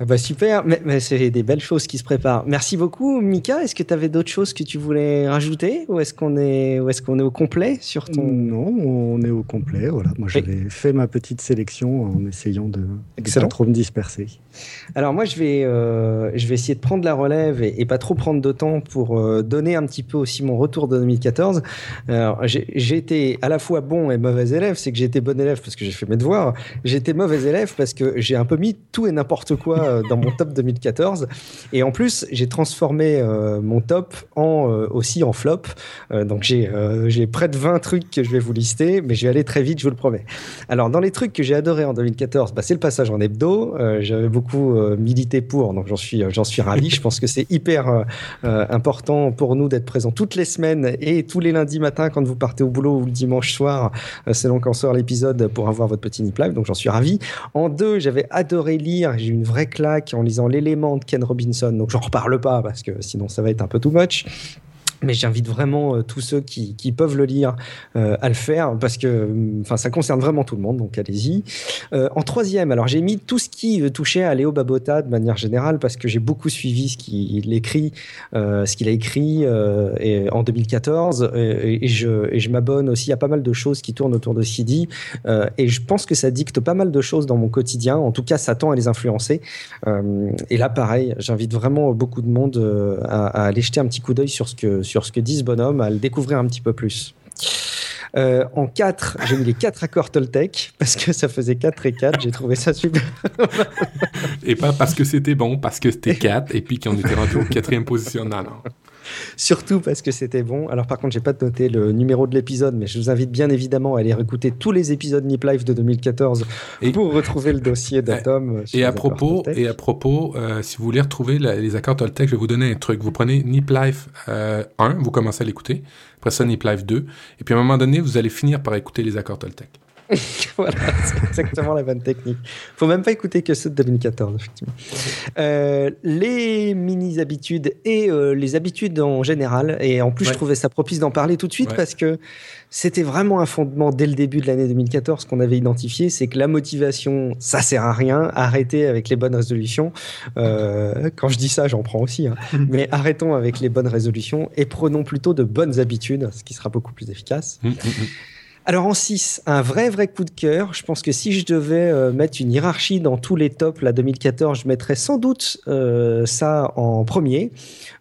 Ah bah super, mais, c'est des belles choses qui se préparent. Merci beaucoup, Mika. Est-ce que tu avais d'autres choses que tu voulais rajouter ou est-ce qu'on est, est, qu'on est au complet sur ton Non, on est au complet. Voilà, moi j'avais fait ma petite sélection en essayant de ne pas trop me disperser. Alors moi je vais, euh, je vais essayer de prendre la relève et, pas trop prendre de temps pour euh, donner un petit peu aussi mon retour de 2014. J'ai été à la fois bon et mauvais élève. C'est que j'ai été bon élève parce que j'ai fait mes devoirs. J'ai été mauvais élève parce que j'ai un peu mis tout et n'importe quoi euh, dans mon top 2014. Et en plus, j'ai transformé euh, mon top en, euh, aussi en flop. donc j'ai j'ai près de 20 trucs que je vais vous lister, mais je vais aller très vite, je vous le promets. Alors, dans les trucs que j'ai adoré en 2014, bah, c'est le passage en hebdo. J'avais beaucoup milité pour, donc j'en suis, j'en suis ravi. je pense que c'est hyper important pour nous d'être présents toutes les semaines et tous les lundis matins quand vous partez au boulot ou le dimanche soir, selon quand sort l'épisode, pour avoir votre petit nip live. Donc j'en suis ravi. En deux, j'avais adoré lire. J'ai eu une vraie en lisant l'élément de Ken Robinson. Donc j'en reparle pas parce que sinon ça va être un peu too much mais j'invite vraiment euh, tous ceux qui, peuvent le lire euh, à le faire parce que enfin ça concerne vraiment tout le monde donc allez-y. Euh, en troisième alors j'ai mis tout ce qui touchait à Léo Babota de manière générale parce que j'ai beaucoup suivi ce qu'il écrit ce qu'il a écrit et, en 2014 et, je, m'abonne aussi à pas mal de choses qui tournent autour de CD et je pense que ça dicte pas mal de choses dans mon quotidien. En tout cas ça tend à les influencer. Et là pareil j'invite vraiment beaucoup de monde à, aller jeter un petit coup d'œil sur ce que sur ce que dit ce bonhomme, à le découvrir un petit peu plus. Euh, en 4, j'ai mis les 4 accords Toltec parce que ça faisait 4 et 4. J'ai trouvé ça super. et pas parce que c'était bon, parce que c'était 4 et puis qu'on était rendu au quatrième position. Non, non. Surtout parce que c'était bon. Alors par contre, j'ai pas noté le numéro de l'épisode, mais je vous invite bien évidemment à aller réécouter tous les épisodes Nip Life de 2014 pour retrouver le dossier d'Atom. Et, à propos, et à propos, si vous voulez retrouver les accords Toltec, je vais vous donner un truc. Vous prenez Nip Life 1, euh, vous commencez à l'écouter. Après ça, Nip Life 2. Et puis à un moment donné, vous allez finir par écouter les accords Toltec. voilà, c'est exactement la bonne technique. Faut même pas écouter que ceux de 2014, effectivement. Euh, les mini-habitudes et euh, les habitudes en général. Et en plus, je trouvais ça propice d'en parler tout de suite parce que c'était vraiment un fondement dès le début de l'année 2014 qu'on avait identifié. C'est que la motivation, ça sert à rien. Arrêtez avec les bonnes résolutions. Euh, quand je dis ça, j'en prends aussi. Hein. Mais arrêtons avec les bonnes résolutions et prenons plutôt de bonnes habitudes, ce qui sera beaucoup plus efficace. Alors en 6, un vrai vrai coup de cœur. Je pense que si je devais euh, mettre une hiérarchie dans tous les tops, la 2014, je mettrais sans doute euh, ça en premier.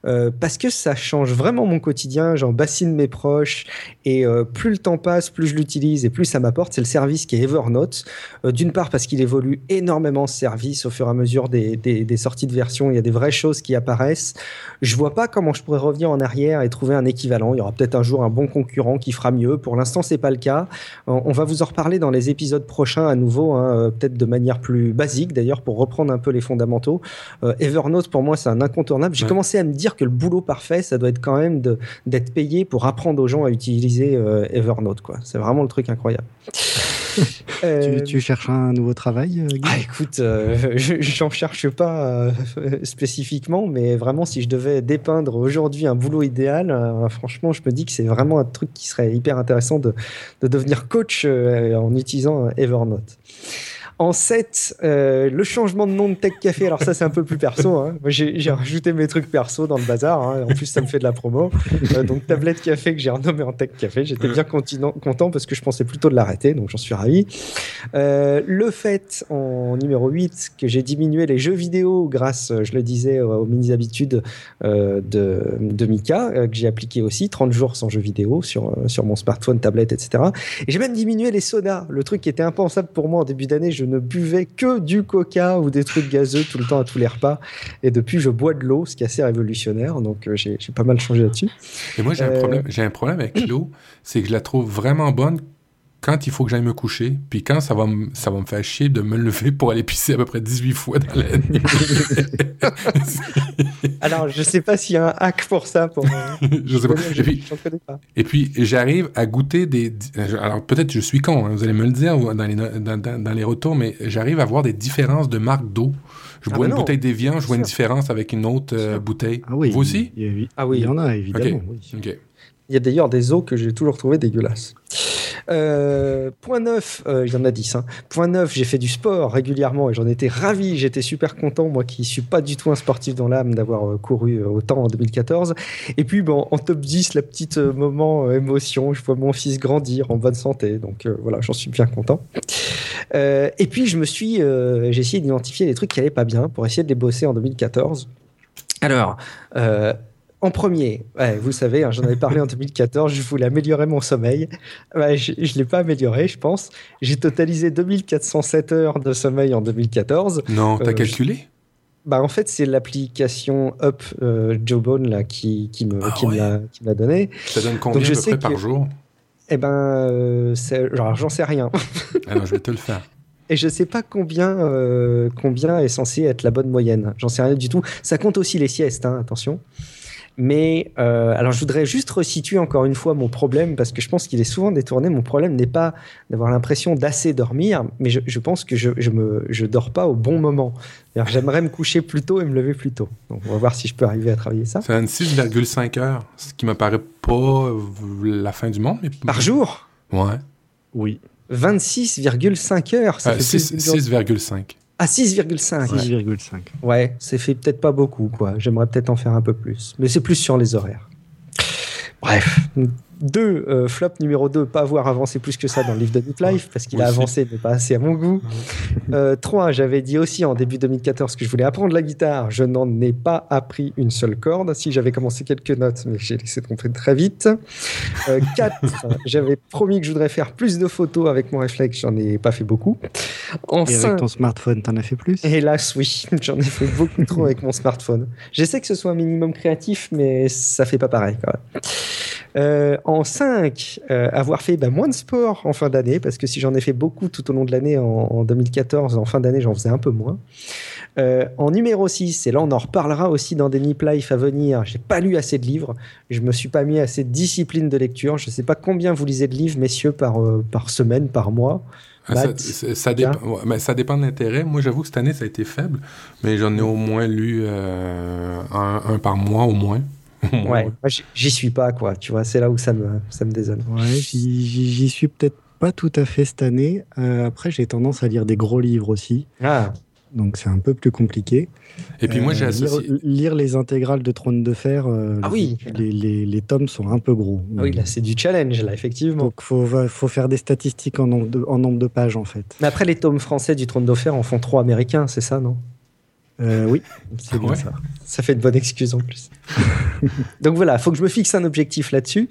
Euh, parce que ça change vraiment mon quotidien. J'en bassine mes proches et plus le temps passe, plus je l'utilise et plus ça m'apporte. C'est le service qui est Evernote. D'une part parce qu'il évolue énormément ce service au fur et à mesure des, des, sorties de version. Il y a des vraies choses qui apparaissent. Je vois pas comment je pourrais revenir en arrière et trouver un équivalent. Il y aura peut-être un jour un bon concurrent qui fera mieux. Pour l'instant, c'est pas le cas. On va vous en reparler dans les épisodes prochains à nouveau, hein, peut-être de manière plus basique d'ailleurs pour reprendre un peu les fondamentaux. Evernote pour moi c'est un incontournable. J'ai commencé à me dire que le boulot parfait, ça doit être quand même d'être payé pour apprendre aux gens à utiliser euh, Evernote. C'est vraiment le truc incroyable. Euh, tu, cherches un nouveau travail euh, ah, Écoute, j'en cherche pas spécifiquement, mais vraiment, si je devais dépeindre aujourd'hui un boulot idéal, franchement, je me dis que c'est vraiment un truc qui serait hyper intéressant de, de devenir coach en utilisant Evernote. En 7, euh, le changement de nom de Tech Café. Alors ça, c'est un peu plus perso. Hein. J'ai rajouté mes trucs perso dans le bazar. Hein. En plus, ça me fait de la promo. Euh, donc, Tablette Café que j'ai renommé en Tech Café. J'étais bien content parce que je pensais plutôt de l'arrêter. Donc, j'en suis ravi. Euh, le fait, en numéro 8, que j'ai diminué les jeux vidéo grâce, je le disais, aux mini-habitudes de, de Mika, que j'ai appliqué aussi. 30 jours sans jeux vidéo sur, sur mon smartphone, tablette, etc. Et j'ai même diminué les sodas. Le truc qui était impensable pour moi en début d'année. Je ne buvais que du coca ou des trucs gazeux tout le temps à tous les repas. Et depuis, je bois de l'eau, ce qui est assez révolutionnaire. Donc, euh, j'ai pas mal changé là-dessus. Et moi, j'ai un, problème, un problème avec l'eau, c'est que je la trouve vraiment bonne quand il faut que j'aille me coucher, puis quand ça va, me, ça va me faire chier de me lever pour aller pisser à peu près 18 fois dans la nuit. Alors, je sais pas s'il y a un hack pour ça. Pour... je sais pas. Et puis, pas. Et puis j'arrive à goûter des... Alors, peut-être je suis con, hein, vous allez me le dire dans les, dans, dans, les retours, mais j'arrive à voir des différences de marque d'eau. Je ah bois une bouteille d'Evian, je vois une différence avec une autre euh, bouteille. Ah oui, Vous aussi? ah oui, il y en a, évidemment. Il y a d'ailleurs des eaux que j'ai toujours trouvées dégueulasses. Euh, point 9, euh, il y en a 10. Hein. Point 9, j'ai fait du sport régulièrement et j'en étais ravi. J'étais super content, moi qui suis pas du tout un sportif dans l'âme, d'avoir euh, couru autant en 2014. Et puis, bon, en top 10, la petite moment émotion, je vois mon fils grandir en bonne santé. Donc voilà, j'en suis bien content. et puis, je me suis, j'ai essayé d'identifier les trucs qui allaient pas bien pour essayer de les bosser en 2014. Alors, en premier, vous savez, hein, j'en avais parlé en 2014, je voulais améliorer mon sommeil. je ne l'ai pas amélioré, je pense. J'ai totalisé 2407 heures de sommeil en 2014. Non, tu as euh, calculé? Bah, en fait, c'est l'application Up euh, Jawbone là, qui, qui me, ah qui l'a donné. Ça donne combien Donc, je sais par jour? Eh ben, euh, j'en sais rien. Alors, je vais te le faire. Et je sais pas combien, euh, combien est censé être la bonne moyenne. J'en sais rien du tout. Ça compte aussi les siestes, hein, attention. Mais euh, alors, je voudrais juste resituer encore une fois mon problème parce que je pense qu'il est souvent détourné. Mon problème n'est pas d'avoir l'impression d'assez dormir, mais je, je pense que je, je me je dors pas au bon moment. J'aimerais me coucher plus tôt et me lever plus tôt. Donc, on va voir si je peux arriver à travailler ça. Donne 6,5 heures, ce qui me paraît pas la fin du monde. Mais... Par jour? Ouais. Oui. 26,5 heures. Ça 6,5. Euh, à 6,5. 6,5. Ouais, c'est fait peut-être pas beaucoup, quoi. J'aimerais peut-être en faire un peu plus. Mais c'est plus sur les horaires. Bref, Deux, euh, flop numéro 2, pas avoir avancé plus que ça dans le livre de Deep Life, parce qu'il a avancé, mais pas assez à mon goût. Euh, trois, j'avais dit aussi en début 2014 que je voulais apprendre la guitare. Je n'en ai pas appris une seule corde. Si j'avais commencé quelques notes, mais j'ai laissé tomber très vite. Euh, quatre, j'avais promis que je voudrais faire plus de photos avec mon réflexe. J'en ai pas fait beaucoup. En Et avec ton smartphone, t'en as fait plus? Hélas, oui. J'en ai fait beaucoup trop avec mon smartphone. J'essaie que ce soit un minimum créatif, mais ça fait pas pareil quand même. Euh, en 5, euh, avoir fait bah, moins de sport en fin d'année, parce que si j'en ai fait beaucoup tout au long de l'année en, 2014, en fin d'année, j'en faisais un peu moins. Euh, en numéro 6, et là on en reparlera aussi dans des Nip Life à venir, j'ai pas lu assez de livres, je me suis pas mis assez de discipline de lecture. Je sais pas combien vous lisez de livres, messieurs, par, par semaine, par mois. Ah, ça, dépend, mais ça dépend de l'intérêt. Moi, j'avoue que cette année, ça a été faible, mais j'en ai au moins lu un, par mois au moins. Ouais, j'y suis pas, quoi. Tu vois, c'est là où ça me, ça me désole. Ouais, j'y suis peut-être pas tout à fait cette année. Euh, après, j'ai tendance à lire des gros livres aussi. Ah. Donc, c'est un peu plus compliqué. Et puis, moi, j'ai euh, associé... lire, les intégrales de Trône de Fer. Euh, ah oui. Les, les, les, tomes sont un peu gros. Ah oui, là, c'est du challenge, là, effectivement. Donc, faut, faut faire des statistiques en nombre, de, en nombre de pages, en fait. Mais après, les tomes français du Trône de Fer en font trois américains, c'est ça, non? Oui, c'est bien ça. Ça fait une bonne excuse en plus. Donc voilà, il faut que je me fixe un objectif là-dessus.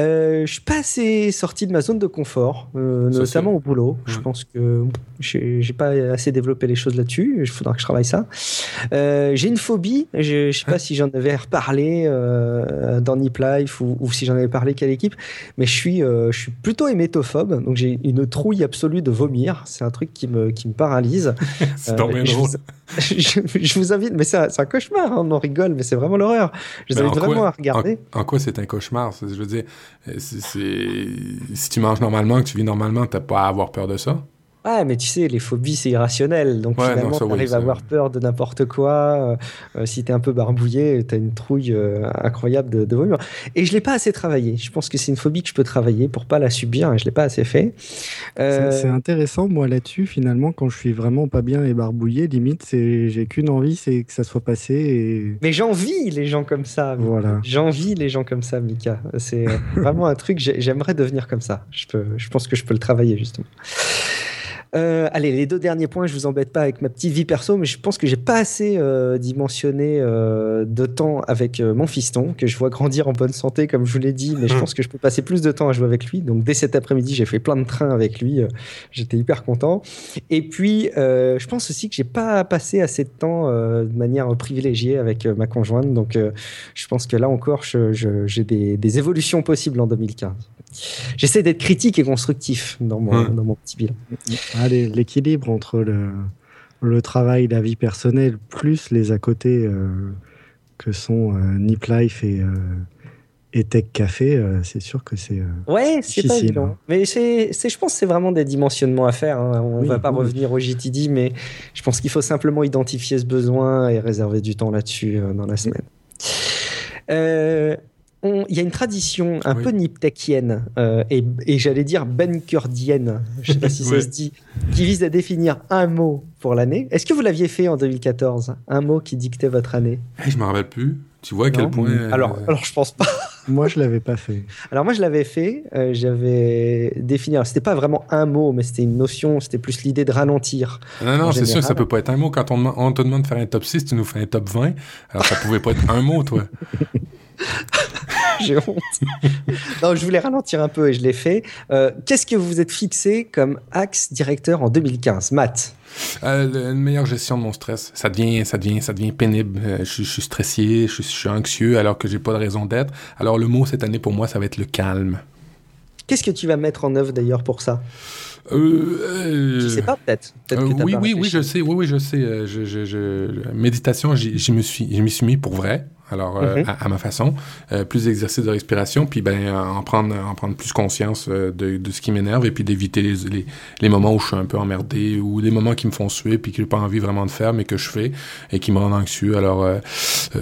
Euh, je suis pas assez sorti de ma zone de confort, euh, notamment au boulot. Je pense que j'ai pas assez développé les choses là-dessus. Il faudra que je travaille ça. Euh, j'ai une phobie. Je, je sais pas si j'en avais reparlé euh, dans Nip Life ou, ou si j'en avais parlé quelle équipe, mais je suis, euh, je suis plutôt hémétophobe. Donc j'ai une trouille absolue de vomir. C'est un truc qui me, qui me paralyse. c'est euh, je, vous, invite, mais c'est un, un, cauchemar. Hein, on en rigole, mais c'est vraiment l'horreur. Je vous invite vraiment à regarder. En, quoi c'est un cauchemar? Je veux dire, si tu manges normalement, que tu vis normalement, t'as pas à avoir peur de ça? Ouais, mais tu sais, les phobies, c'est irrationnel. Donc finalement, tu arrives à avoir peur de n'importe quoi. Euh, si tu es un peu barbouillé, tu as une trouille euh, incroyable de, de vomir. Et je l'ai pas assez travaillé. Je pense que c'est une phobie que je peux travailler pour pas la subir et je l'ai pas assez fait. Euh, c'est intéressant, moi, là-dessus, finalement, quand je suis vraiment pas bien et barbouillé, limite, j'ai qu'une envie, c'est que ça soit passé. Et... Mais j'envie les gens comme ça. Voilà. J'envie les gens comme ça, Mika. C'est vraiment un truc, j'aimerais devenir comme ça. Je, peux, je pense que je peux le travailler, justement. Euh, allez, les deux derniers points, je vous embête pas avec ma petite vie perso, mais je pense que j'ai pas assez euh, dimensionné euh, de temps avec mon fiston, que je vois grandir en bonne santé, comme je vous l'ai dit, mais je mmh. pense que je peux passer plus de temps à jouer avec lui. Donc dès cet après-midi, j'ai fait plein de trains avec lui. J'étais hyper content. Et puis, je pense aussi que j'ai pas passé assez de temps de manière privilégiée avec ma conjointe. Donc, je pense que là encore, j'ai des, des évolutions possibles en 2015 j'essaie d'être critique et constructif dans mon, dans mon petit bilan. Ah, l'équilibre entre le, le travail, la vie personnelle, plus les à côté euh, que sont euh, Nip Life et, euh, et Tech Café, c'est sûr que c'est ouais, c'est pas évident. Hein. Mais c'est, je pense, c'est vraiment des dimensionnements à faire. Hein. On ne va pas revenir au JTD, mais je pense qu'il faut simplement identifier ce besoin et réserver du temps là-dessus dans la semaine. Euh, il y a une tradition un peu niptekienne euh, et, et j'allais dire benkurdienne, je ne sais pas si ça se dit, qui vise à définir un mot pour l'année. Est-ce que vous l'aviez fait en 2014 Un mot qui dictait votre année? Je Je me rappelle plus. Tu vois à quel point. Euh, alors, alors, je pense pas. moi, je l'avais pas fait. Alors, moi, je l'avais fait. Euh, j'avais défini. Alors, c'était pas vraiment un mot, mais c'était une notion. C'était plus l'idée de ralentir. Non, non, c'est sûr, ça peut pas être un mot. Quand on, on, te demande de faire un top 6, tu nous fais un top 20. Alors, ça pouvait pas être un mot, toi. J'ai honte. non, je voulais ralentir un peu et je l'ai fait. Euh, qu'est-ce que vous vous êtes fixé comme axe directeur en 2015 Matt euh, Une meilleure gestion de mon stress. Ça devient, ça devient, ça devient pénible. Euh, je, suis stressé, je, suis anxieux alors que j'ai pas de raison d'être. Alors le mot cette année pour moi, ça va être le calme. Qu'est-ce que tu vas mettre en œuvre d'ailleurs pour ça? Euh, sais pas peut-être. oui, oui, oui, je sais. Oui, oui, je sais. Je, je, méditation, me suis, je m'y suis mis pour vrai alors euh, mhm. à, ma façon, euh, plus d'exercices de respiration, puis ben en prendre en prendre plus conscience euh, de, de, ce qui m'énerve et puis d'éviter les, les, les, moments où je suis un peu emmerdé ou des moments qui me font suer puis que j'ai pas envie vraiment de faire mais que je fais et qui me rendent anxieux. Alors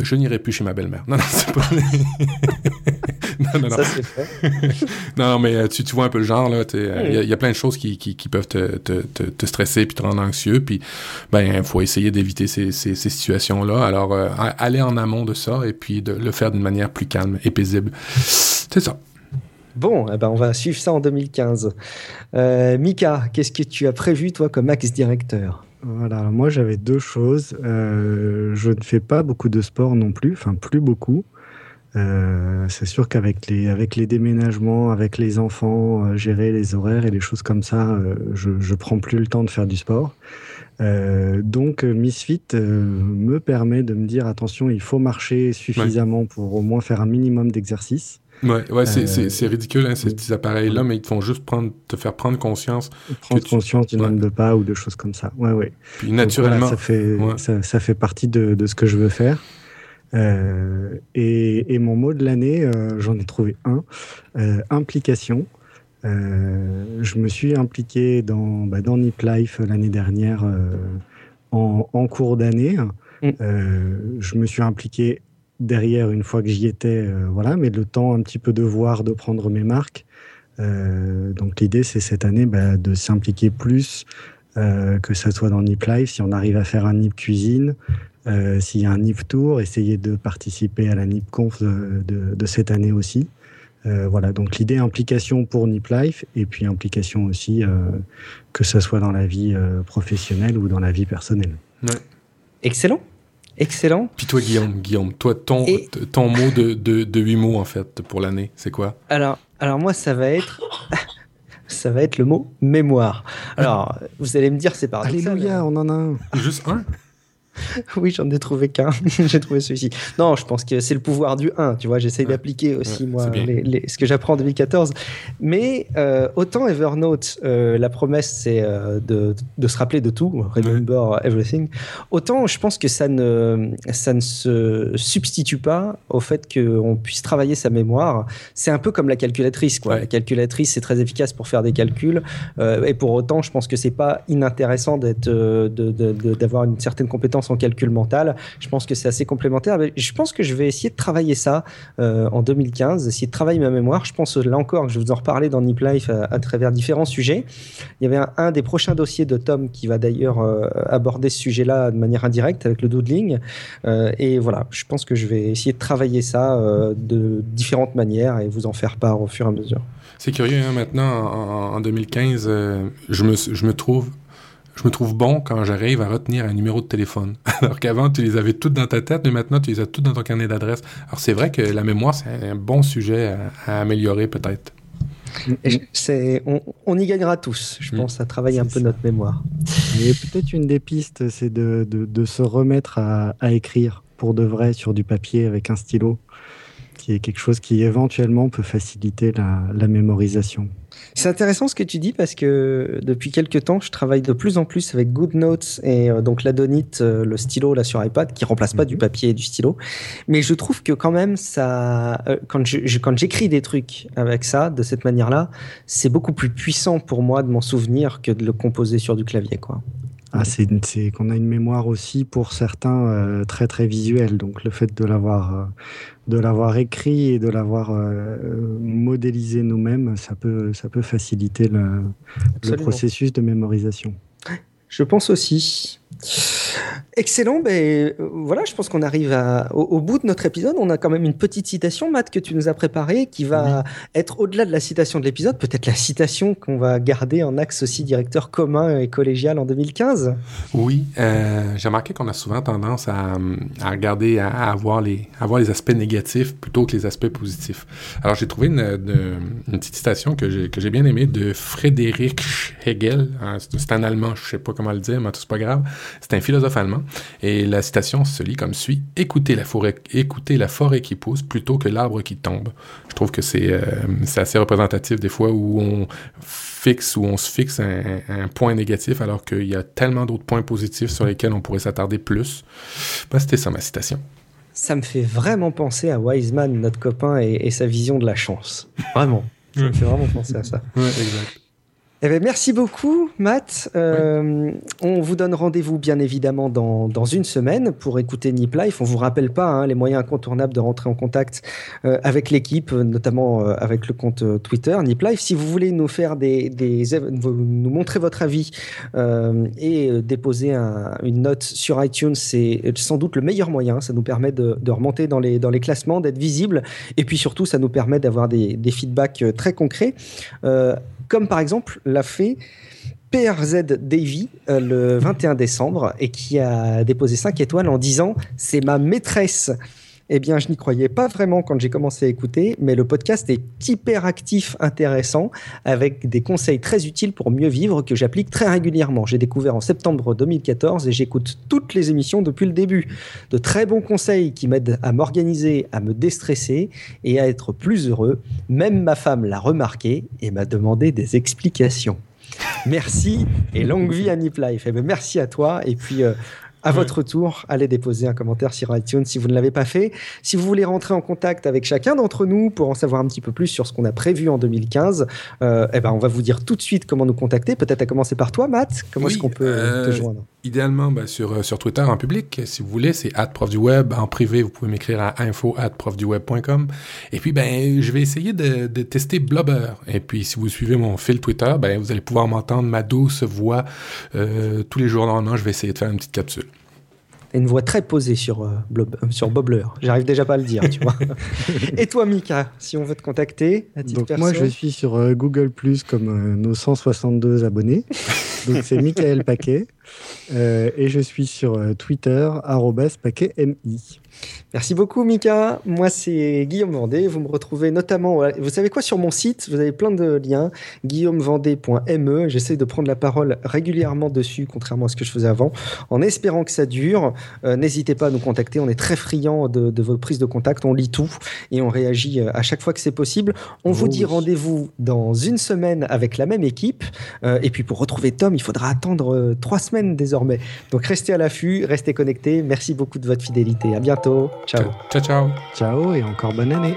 je n'irai plus chez ma belle-mère. Non non c'est pas. non non non. Ça c'est fait. non mais tu, tu vois un peu le genre là. Il y, y, a plein de choses qui, qui, qui peuvent te, te, te, stresser puis te rendre anxieux puis ben faut essayer d'éviter ces, ces, ces situations là. Alors aller en amont de ça et puis de le faire d'une manière plus calme et paisible. C'est ça. Bon, eh ben on va suivre ça en 2015. Euh, Mika, qu'est-ce que tu as prévu, toi, comme ex-directeur voilà, moi j'avais deux choses. Euh, je ne fais pas beaucoup de sport non plus, enfin plus beaucoup. Euh, c'est sûr qu'avec les, avec les déménagements, avec les enfants, gérer les horaires et les choses comme ça, je, je prends plus le temps de faire du sport. donc Misfit me permet de me dire attention, il faut marcher suffisamment pour au moins faire un minimum d'exercice. Ouais, ouais c'est ridicule, hein, ces appareils-là, mais ils te font juste prendre, te faire prendre conscience. Prendre conscience du nombre de pas ou de choses comme ça. Ouais, ouais. Puis naturellement. ça, fait, ça, fait partie de, de, ce que je veux faire. Euh, et, et, mon mot de l'année, euh, j'en ai trouvé un euh, implication. je me suis impliqué dans, bah, dans Nip Life l'année dernière en, en, cours d'année. Mm. je me suis impliqué derrière une fois que j'y étais, voilà, mais le temps un petit peu de voir, de prendre mes marques. Donc l'idée, c'est cette année bah, de s'impliquer plus, que ce soit dans Nip Life, si on arrive à faire un Nip Cuisine, s'il y a un Nip Tour, essayer de participer à la Nip Conf de, cette année aussi. voilà, donc l'idée implication pour Nip Life et puis implication aussi que ce soit dans la vie professionnelle ou dans la vie personnelle. Excellent. Excellent. Puis toi, Guillaume, Guillaume, toi, ton, ton mot de, de, de 8 mots, en fait, pour l'année, c'est quoi? Alors, alors, moi, ça va être. ça va être le mot mémoire. Alors, vous allez me dire, c'est pas Alléluia, on en a un. Juste un? oui, j'en ai trouvé qu'un. j'ai trouvé celui-ci. Non, je pense que c'est le pouvoir du 1. Tu vois, j'essaye d'appliquer aussi, moi, ce que j'apprends en 2014. Mais euh, autant Evernote, euh, la promesse, c'est euh, de, de, se rappeler de tout, remember everything. Autant je pense que ça ne, ça ne se substitue pas au fait qu'on puisse travailler sa mémoire. C'est un peu comme la calculatrice. Quoi. La calculatrice, c'est très efficace pour faire des calculs. et pour autant, je pense que c'est pas inintéressant d'être, d'avoir une certaine compétence en calcul mental. Je pense que c'est assez complémentaire. je pense que je vais essayer de travailler ça euh, en 2015, essayer de travailler ma mémoire. Je pense là encore que je vais vous en reparler dans Nip Life à, travers différents sujets. Il y avait un, des prochains dossiers de Tom qui va d'ailleurs euh, aborder ce sujet-là de manière indirecte avec le doodling. Euh, et voilà, je pense que je vais essayer de travailler ça de différentes manières et vous en faire part au fur et à mesure. C'est curieux, hein, maintenant, en, 2015, je, me, je me trouve je me trouve bon quand j'arrive à retenir un numéro de téléphone. Alors qu'avant, tu les avais toutes dans ta tête, mais maintenant, tu les as toutes dans ton carnet d'adresse. Alors, c'est vrai que la mémoire, c'est un bon sujet à, améliorer, peut-être. C'est, on, y gagnera tous, je mm. pense, à travailler un peu notre mémoire. Et peut-être une des pistes, c'est de, de, se remettre à, à, écrire pour de vrai sur du papier avec un stylo, qui est quelque chose qui éventuellement peut faciliter la, la mémorisation. C'est intéressant ce que tu dis parce que depuis quelques temps, je travaille de plus en plus avec GoodNotes et euh, donc l'Adonite, euh, le stylo là sur iPad, qui remplace pas du mhm. papier et du stylo. Mais je trouve que quand même, ça, euh, quand je, quand j'écris des trucs avec ça, de cette manière-là, c'est beaucoup plus puissant pour moi de m'en souvenir que de le composer sur du clavier, quoi. Ah, c'est qu'on a une mémoire aussi pour certains euh, très très visuelle. Donc le fait de l'avoir euh, de l'avoir écrit et de l'avoir euh, modélisé nous-mêmes, ça peut ça peut faciliter le, le processus de mémorisation. Je pense aussi. Excellent. Ben, euh, voilà, je pense qu'on arrive à, au, bout de notre épisode. On a quand même une petite citation, Matt, que tu nous as préparée, qui va être au-delà de la citation de l'épisode, peut-être la citation qu'on va garder en axe aussi directeur commun et collégial en 2015. Oui, euh, j'ai remarqué qu'on a souvent tendance à, à regarder, à, avoir les, à les aspects négatifs plutôt que les aspects positifs. Alors, j'ai trouvé une, une, petite citation que j'ai, bien aimée de Frédéric Hegel. Hein, c'est un Allemand, je sais pas comment le dire, mais c'est pas grave. C'est un philosophe allemand. Et la citation se lit comme suit Écoutez la forêt, écoutez la forêt qui pousse plutôt que l'arbre qui tombe. Je trouve que c'est euh, assez représentatif des fois où on fixe ou on se fixe un, point négatif alors qu'il y a tellement d'autres points positifs sur lesquels on pourrait s'attarder plus. Ben, C'était ça ma citation. Ça me fait vraiment penser à Wiseman, notre copain, et, sa vision de la chance. Vraiment. Ça me fait vraiment penser à ça. Ouais, exact. Eh ben, merci beaucoup, Matt. Euh, on vous donne rendez-vous, bien évidemment, dans, une semaine pour écouter Nip Life. On vous rappelle pas hein, les moyens incontournables de rentrer en contact euh, avec l'équipe, notamment euh, avec le compte Twitter Nip Life. Si vous voulez nous faire des, nous montrer votre avis et déposer une note sur iTunes, c'est sans doute le meilleur moyen. Ça nous permet de, remonter dans les, dans les classements, d'être visible, et puis surtout, ça nous permet d'avoir des feedbacks très concrets comme par exemple l'a fait PRZ Davy euh, le 21 décembre et qui a déposé 5 étoiles en disant c'est ma maîtresse. Eh bien, je n'y croyais pas vraiment quand j'ai commencé à écouter, mais le podcast est hyper actif, intéressant, avec des conseils très utiles pour mieux vivre que j'applique très régulièrement. J'ai découvert en septembre 2014 et j'écoute toutes les émissions depuis le début. De très bons conseils qui m'aident à m'organiser, à me déstresser et à être plus heureux. Même ma femme l'a remarqué et m'a demandé des explications. Merci et longue vie à Nip Life. Eh ben, merci à toi et puis euh, à votre tour, allez déposer un commentaire sur iTunes si vous ne l'avez pas fait. Si vous voulez rentrer en contact avec chacun d'entre nous pour en savoir un petit peu plus sur ce qu'on a prévu en 2015, euh, eh ben on va vous dire tout de suite comment nous contacter. Peut-être à commencer par toi, Matt. Comment est-ce qu'on peut te euh, joindre? Idéalement, ben, sur, euh, sur Twitter en public, si vous voulez, c'est prof du web. En privé, vous pouvez m'écrire à info profduweb.com. Et puis, ben, je vais essayer de, de, tester Blubber. Et puis, si vous suivez mon fil Twitter, ben, vous allez pouvoir m'entendre ma douce voix euh, tous les jours. Normalement, je vais essayer de faire une petite capsule une voix très posée sur, euh, Blob, euh, sur. J'arrive déjà pas à le dire, tu vois. Et toi, Mika, si on veut te contacter, à titre Donc, moi, je suis sur euh, Google Plus comme nos 162 abonnés. Donc, c'est Michael Paquet. Et je suis sur Twitter, paquetmi. Merci beaucoup, Mika. Moi, c'est Guillaume Vendée. Vous me retrouvez notamment, vous savez quoi, sur mon site, vous avez plein de liens, guillaumevendée.me. J'essaie de prendre la parole régulièrement dessus, contrairement à ce que je faisais avant, en espérant que ça dure. Euh, n'hésitez pas à nous contacter. On est très friands de, de votre prise de contact. On lit tout et on réagit euh, à chaque fois que c'est possible. On vous dit rendez-vous dans une semaine avec la même équipe. Euh, et puis, pour retrouver Tom, il faudra attendre trois semaines désormais. Donc, restez à l'affût, restez connectés. Merci beaucoup de votre fidélité. À bientôt. Ciao. Ciao, ciao. Ciao et encore bonne année.